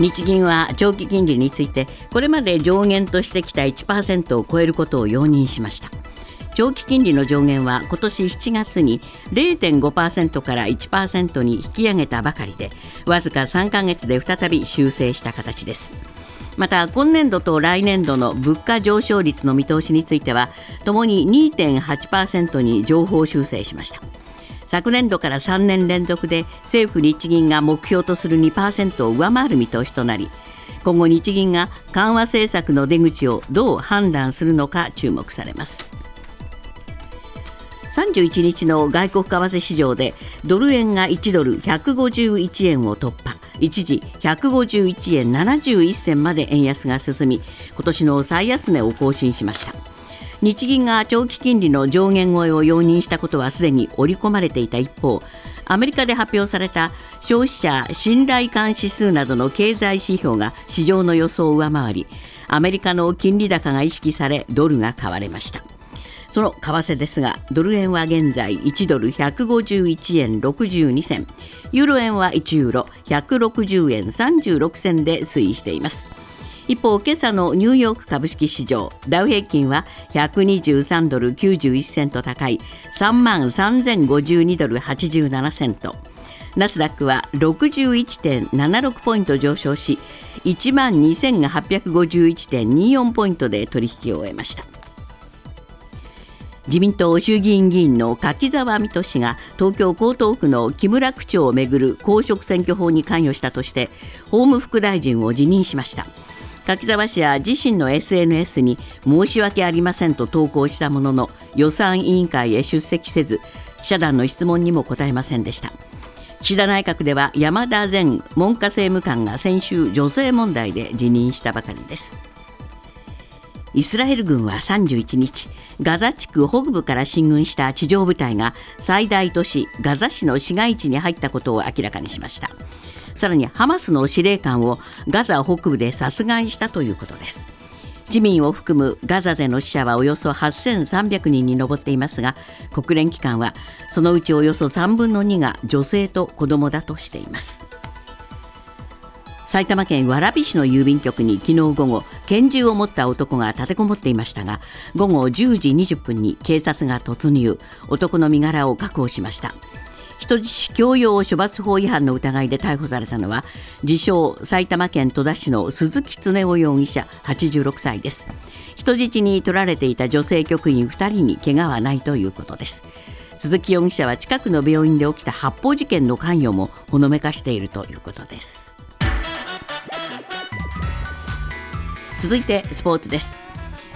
日銀は長期金利についてこれまで上限としてきた1%を超えることを容認しました。長期金利の上限は今年7月に0.5%から1%に引き上げたばかりでわずか3ヶ月で再び修正した形です。また今年度と来年度の物価上昇率の見通しについてはともに2.8%に上方修正しました。昨年度から3年連続で政府日銀が目標とする2%を上回る見通しとなり今後日銀が緩和政策の出口をどう判断するのか注目されます。31日の外国為替市場でドル円が1ドル151円を突破。一時151円71銭まで円安が進み今年の最安値を更新しました。日銀が長期金利の上限超えを容認したことはすでに織り込まれていた一方アメリカで発表された消費者信頼感指数などの経済指標が市場の予想を上回りアメリカの金利高が意識されドルが買われました。その為替ですがドル円は現在1ドル151円62銭。ユーロ円は1ユーロ160円36銭で推移しています。一方今朝のニューヨーク株式市場ダウ平均は123ドル91セント高い3万3052ドル87セント。ナスダックは61.76ポイント上昇し1万2851.24ポイントで取引を終えました。自民党衆議院議員の柿沢水戸氏が東京江東区の木村区長をめぐる公職選挙法に関与したとして法務副大臣を辞任しました。柿沢氏は自身の SNS に申し訳ありませんと投稿したものの予算委員会へ出席せず記者団の質問にも答えませんでした。岸田内閣では山田前文科政務官が先週女性問題で辞任したばかりです。イスラエル軍は31日ガザ地区北部から進軍した地上部隊が最大都市ガザ市の市街地に入ったことを明らかにしました。さらにハマスの司令官をガザ北部で殺害したということです。市民を含むガザでの死者はおよそ8300人に上っていますが国連機関はそのうちおよそ3分の2が女性と子どもだとしています。埼玉県蕨市の郵便局に昨日午後拳銃を持った男が立てこもっていましたが午後10時20分に警察が突入男の身柄を確保しました。人質強要処罰法違反の疑いで逮捕されたのは自称埼玉県戸田市の鈴木恒夫容疑者86歳です。人質に取られていた女性局員2人に怪我はないということです。鈴木容疑者は近くの病院で起きた発砲事件の関与もほのめかしているということです。続いてスポーツです。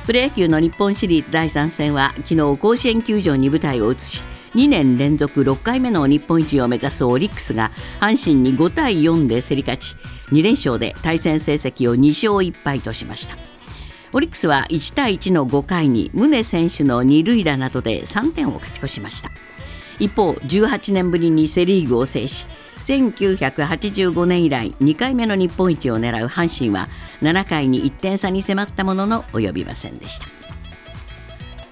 プロ野球の日本シリーズ第3戦は昨日甲子園球場に舞台を移し2年連続6回目の日本一を目指すオリックスが阪神に5対4で競り勝ち2連勝で対戦成績を2勝1敗としました。オリックスは1対1の5回に宗選手の二塁打などで3点を勝ち越しました。一方18年ぶりにセ・リーグを制し1985年以来2回目の日本一を狙う阪神は7回に1点差に迫ったものの及びませんでした。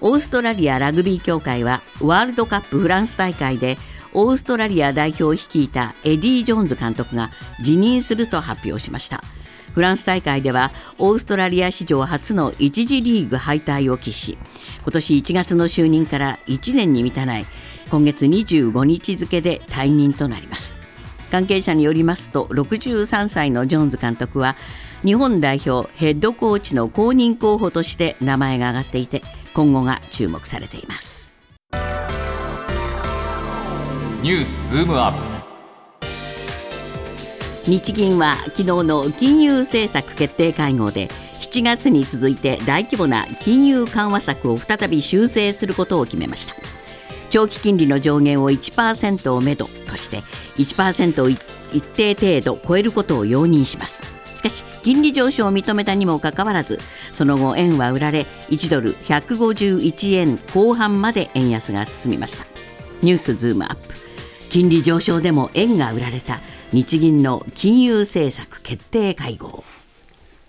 オーストラリアラグビー協会はワールドカップフランス大会でオーストラリア代表を率いたエディ・ジョーンズ監督が辞任すると発表しました。フランス大会ではオーストラリア史上初の1次リーグ敗退を喫し今年1月の就任から1年に満たない今月25日付で退任となります。関係者によりますと63歳のジョーンズ監督は日本代表ヘッドコーチの後任候補として名前が挙がっていて今後が注目されています。ニュースズームアップ。日銀は昨日の金融政策決定会合で7月に続いて大規模な金融緩和策を再び修正することを決めました。長期金利の上限を1%をめどとして1%を一定程度超えることを容認しますしかし金利上昇を認めたにもかかわらずその後円は売られ1ドル151円後半まで円安が進みました。ニュースズームアップ。金利上昇でも円が売られた日銀の金融政策決定会合。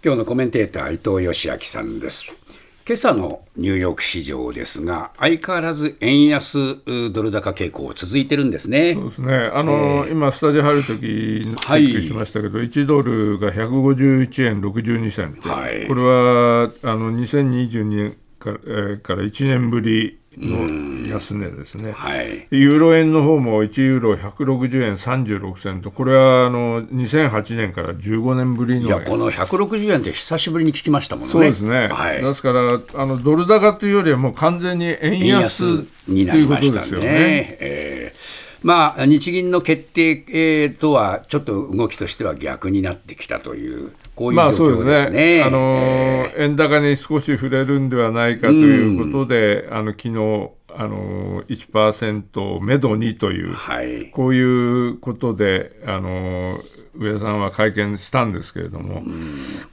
今日のコメンテーター伊藤義明さんです。今朝のニューヨーク市場ですが、相変わらず円安ドル高傾向続いてるんですね。そうですね。あの、えー、今スタジオ入るときチェックしましたけど、はい、1ドルが151円62銭、はい、これはあの2022年から,、えー、から1年ぶりの安値ですね、はい、ユーロ円の方も1ユーロ160円36銭と、これはあの2008年から15年ぶりのいやこの160円って久しぶりに聞きましたもんね。そうですね、はい、ですからあの、ドル高というよりは、もう完全に円安になりましたね。ね。えーまあ、日銀の決定、えー、とはちょっと動きとしては逆になってきたというこういう状況ですね。まあ、ね。あのー、円高に少し触れるんではないかということで、うん、あの昨日あの1%をめどにという、はい、こういうことであの上田さんは会見したんですけれども、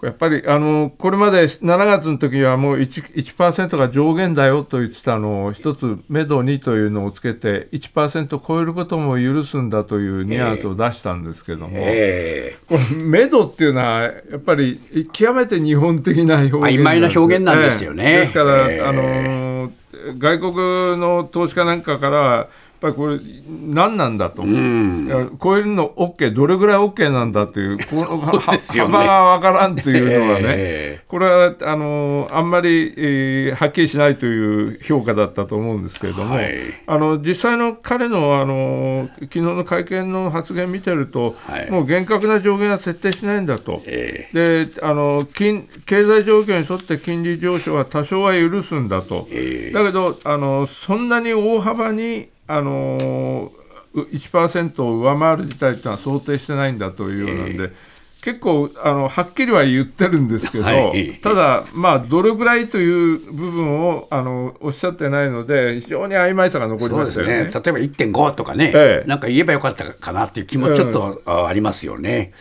やっぱりあのこれまで7月の時はもう 1%, 1が上限だよと言ってたのを一つめどにというのをつけて1%超えることも許すんだというニュアンスを出したんですけども、えー、このめどっていうのはやっぱり極めて日本的な表現曖昧な表現なんですよね。ですから、えー、あの外国の投資家なんかからぱりこれ、何なんだと、うん、超えるの OK、どれぐらい OK なんだという、この、ね、幅が分からんというのはね、えー、これはあのあんまり、えー、はっきりしないという評価だったと思うんですけれども、はい、あの実際の彼のあの昨日の会見の発言見てると、はい、もう厳格な上限は設定しないんだと、えー、であの金経済状況に沿って金利上昇は多少は許すんだと、えー、だけどあの、そんなに大幅にあのー、1%を上回る事態というのは想定してないんだというようなんで、えー、結構あのはっきりは言ってるんですけど、はい、ただ、まあ、どれぐらいという部分をあのおっしゃってないので、非常に曖昧さが残りましたよね、ね、例えば1.5とかね、えー、なんか言えばよかったかなっていう気もちょっと、ありますよね。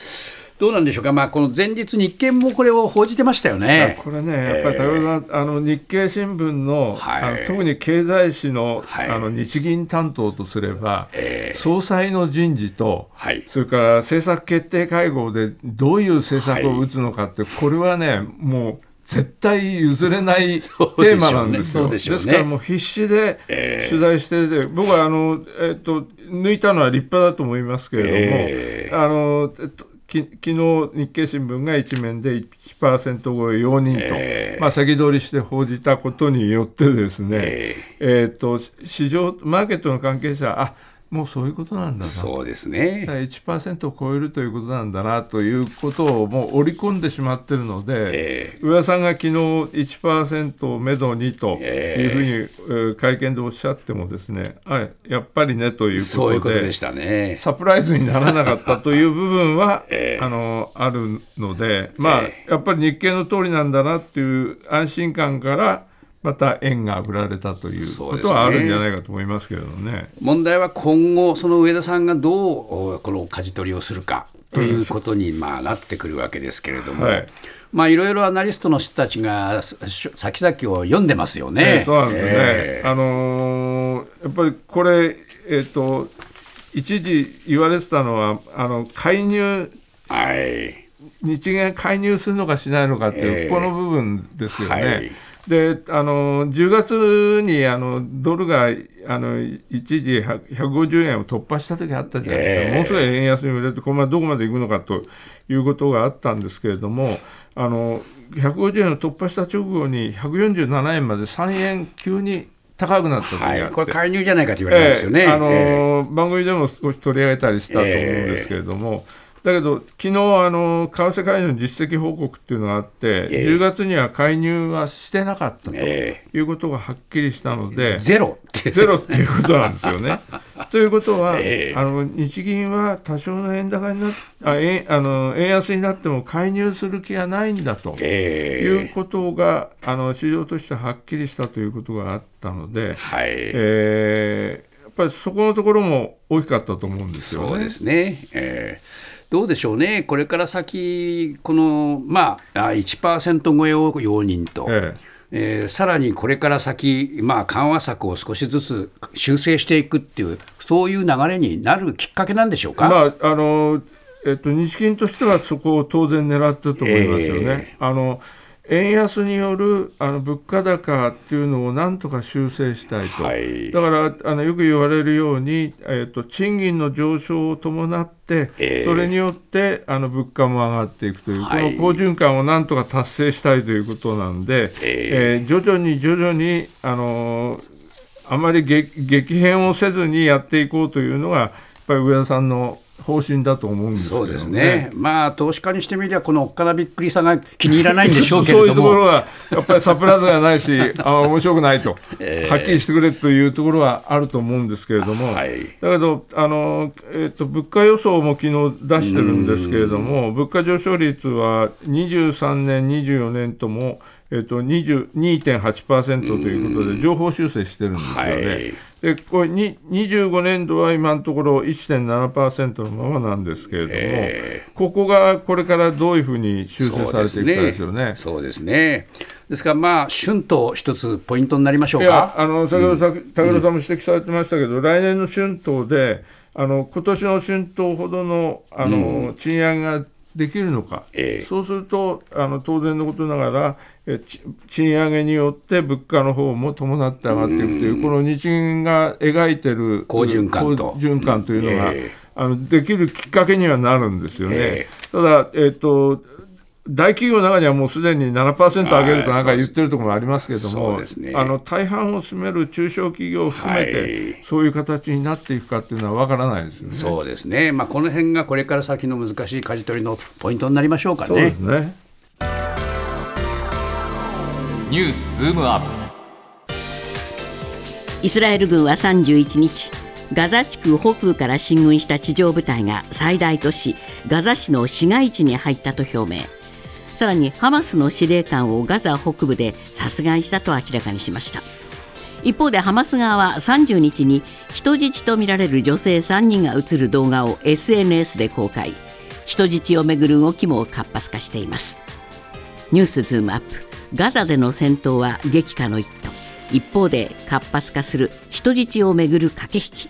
どうなんでしょうか、まあ、この前日、日経もこれを報じてましたよね。これね、やっぱり高田さん、あの日経新聞のはい、あの特に経済誌のはい、あの日銀担当とすれば、えー、総裁の人事と、はい、それから政策決定会合でどういう政策を打つのかって、これはね、もう。絶対譲れない テーマなんですよ。ですね、ですからもう必死で取材してて、えー、僕はあの、えー、っと抜いたのは立派だと思いますけれども、えー、あのえっとき昨日日経新聞が一面で1%超え容認と、えー、まあ、先取りして報じたことによってですね、えー、えーと市場マーケットの関係者あもうそういうことなんだな。そうですね。1%を超えるということなんだなということをもう織り込んでしまっているので、えー、上田さんが昨日1%をめどにというふうに、えー、会見でおっしゃってもですねあやっぱりねということででしたね。サプライズにならなかったという部分は、えー、あのあるのでまあ、やっぱり日経の通りなんだなっていう安心感からまた円が売られたということはあるんじゃないかと思いますけれどね、ね、問題は今後、その上田さんがどうこの舵取りをするかということにまあなってくるわけですけれども。はいまあ、いろいろアナリストの人たちが先々を読んでますよね。えー、そうなんですよね。えー、あのー、やっぱりこれ、えっ、ー、と、一時言われてたのは、あの介入、はい、日銀が介入するのかしないのかっていう、この部分ですよね。はいであの10月にあのドルがあの一時150円を突破した時あったじゃないですか、えー、ものすごい円安に売れて、これどこまでいくのかということがあったんですけれども、あの150円を突破した直後に147円まで3円急に高くなったはい、これ、介入じゃないかと言われますよね、えー、あの、えー、番組でも少し取り上げたりしたと思うんですけれども。えーだけど、昨日あの為替介入の実績報告っていうのがあって、えー、10月には介入はしてなかったということがはっきりしたので、えー、ゼロゼロっていうことなんですよね。ということは、えー、あの日銀は多少の円高になあ円あの円安になっても介入する気はないんだということが、あの市場としてはっきりしたということがあったので、はい。えー、やっぱりそこのところも大きかったと思うんですよね。そうですね、えーどうでしょうね、これから先、この、まあ、1%超えを容認と。えええー、さらにこれから先、まあ、緩和策を少しずつ修正していくっていう、そういう流れになるきっかけなんでしょうか、まああのえっと、日銀としてはそこを当然狙ってると思いますよね。えー、あの円安によるあの物価高っていうのをなんとか修正したいと、はい、だからあのよく言われるように、えーと、賃金の上昇を伴って、えー、それによってあの物価も上がっていくという、はい、この好循環をなんとか達成したいということなんで、えー、えー、徐々に徐々にあのあまり激変をせずにやっていこうというのが、やっぱり上田さんの方針だと思うんです、ね、そうですね、まあ、投資家にしてみれば、このおっかなびっくりさが気に入らないんでしょうけれども。そういうところは、やっぱりサプライズがないし、あ面白くないと、えー、はっきりしてくれというところはあると思うんですけれども、はい、だけどあの、えーと、物価予想も昨日出してるんですけれども、物価上昇率は23年、24年とも、えーと、2.8%ということで、情報修正してるんですよね。はい。でこれに25年度は今のところ1.7%のままなんですけれども、えー、ここがこれからどういうふうに修正されていくかですよね。そうですね。ですから、まあ、春闘、一つポイントになりましょうか。あの先ほど、うん、武田さんも指摘されてましたけど、うん、来年の春闘で、あの今年の春闘ほどのあの、うん、賃上げができるのか、えー、そうするとあの当然のことながらえ賃上げによって物価の方も伴って上がっていくというこの日銀が描いてる好循環と。循環というのが、えー、あのできるきっかけにはなるんですよね。えー、ただ、えーと大企業の中にはもうすでに7%上げるとなんか言ってるところもありますけれども、ね、あの大半を占める中小企業を含めて、そういう形になっていくかっていうのは分からないですよね。そうですね、まあ、この辺がこれから先の難しい舵取りのポイントになりましょうかね。そうですねニュースズームアップ。イスラエル軍は31日ガザ地区北部から進軍した地上部隊が最大都市ガザ市の市街地に入ったと表明。さらにハマスの司令官をガザ北部で殺害したと明らかにしました。一方でハマス側は30日に人質とみられる女性3人が映る動画を SNS で公開。人質をめぐる動きも活発化しています。ニュースズームアップ。ガザでの戦闘は激化の一途一方で活発化する人質をめぐる駆け引き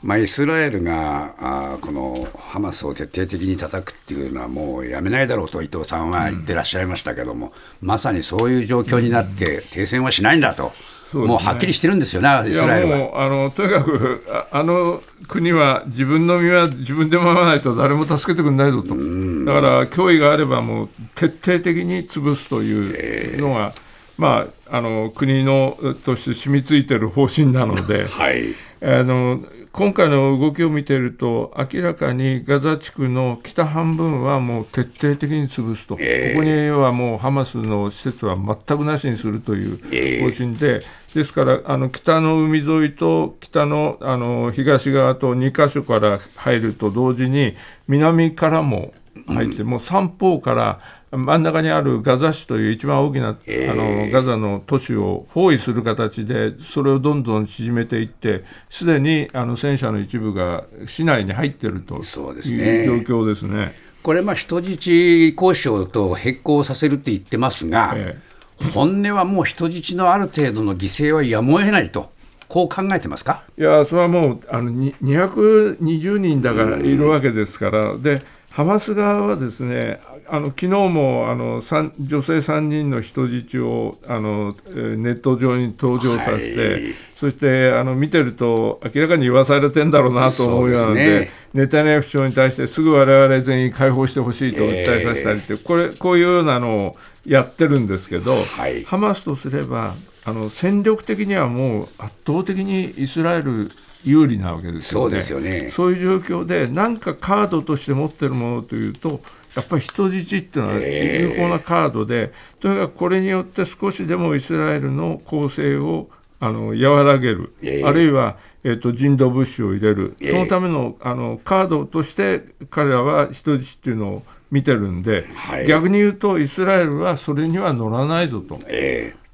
まあ、イスラエルがあこのハマスを徹底的に叩くっていうのはもうやめないだろうと伊藤さんは言ってらっしゃいましたけども、うん、まさにそういう状況になって停戦はしないんだと。うね、もうはっきりしてるんですよね、イスラエルは。あのとにかくあの国は自分の身は自分で守らないと誰も助けてくれないぞと、だから脅威があればもう徹底的に潰すというのが、えー、まあ、あの国のとして染みついてる方針なので、はい、あの今回の動きを見ていると、明らかにガザ地区の北半分はもう徹底的に潰すと、えー、ここにはもうハマスの施設は全くなしにするという方針で、えー、ですからあの北の海沿いと北のあの東側と2か所から入ると同時に、南からも入って、うん、もう三方から真ん中にあるガザ市という一番大きな、えー、あのガザの都市を包囲する形で、それをどんどん縮めていって、すでにあの戦車の一部が市内に入っているという状況ですね。これ、人質交渉と並行させるって言ってますが、えー、本音はもう人質のある程度の犠牲はやむを得ないと。こう考えてますか？いや、それはもうあの220人だからいるわけですから、でハマス側はですねあの昨日もあの女性3人の人質をあのネット上に登場させて、はい、そしてあの見てると明らかに言わされてんだろうなと思うようなので、ね、ネタニヤフ首相に対してすぐ我々全員解放してほしいと訴えさせたりって、これこういうようなのをやってるんですけど、はい、ハマスとすればあの戦力的にはもう圧倒的にイスラエル有利なわけですよね。そうですよね。そういう状況で何かカードとして持ってるものというとやっぱり人質っていうのは有効なカードで、とにかくこれによって少しでもイスラエルの攻勢をあの和らげる、あるいは、えーと、人道物資を入れる、そのためのあのカードとして彼らは人質っていうのを見てるんで、はい、逆に言うとイスラエルはそれには乗らないぞと。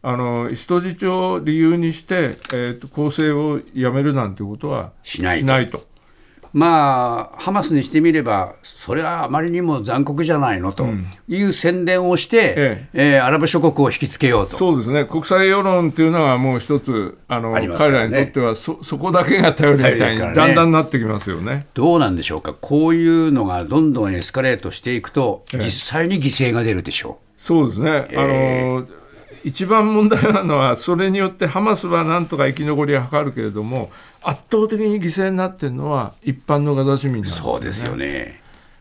えーあの人質を理由にして、えーと、攻勢をやめるなんてことはしないと。まあ、ハマスにしてみれば、それはあまりにも残酷じゃないのという宣伝をして、ええ。えー、アラブ諸国を引きつけようと。そうですね、国際世論というのはもう一つ、あの、ね、彼らにとってはそ、そこだけが頼りみたいに、だんだんなってきますよね。どうなんでしょうか、こういうのがどんどんエスカレートしていくと、実際に犠牲が出るでしょう。そうですね、えー、あの一番問題なのは、それによってハマスはなんとか生き残りを図るけれども、圧倒的に犠牲になってるのは一般のガザ市民なんです、ね、そうですよね。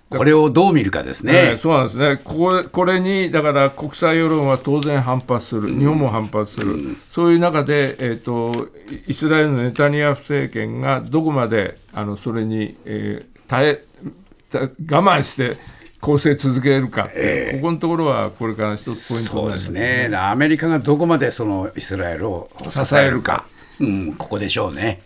これをどう見るかですね。えー、そうなんですね。こここれにだから国際世論は当然反発する、日本も反発する、うん、そういう中で、えーと、イスラエルのネタニヤフ政権がどこまであのそれに、えー、耐え我慢して攻勢続けるか、えー、ここのところはこれから一つポイントそうですね、アメリカがどこまでそのイスラエルを支えるか、うん、ここでしょうね。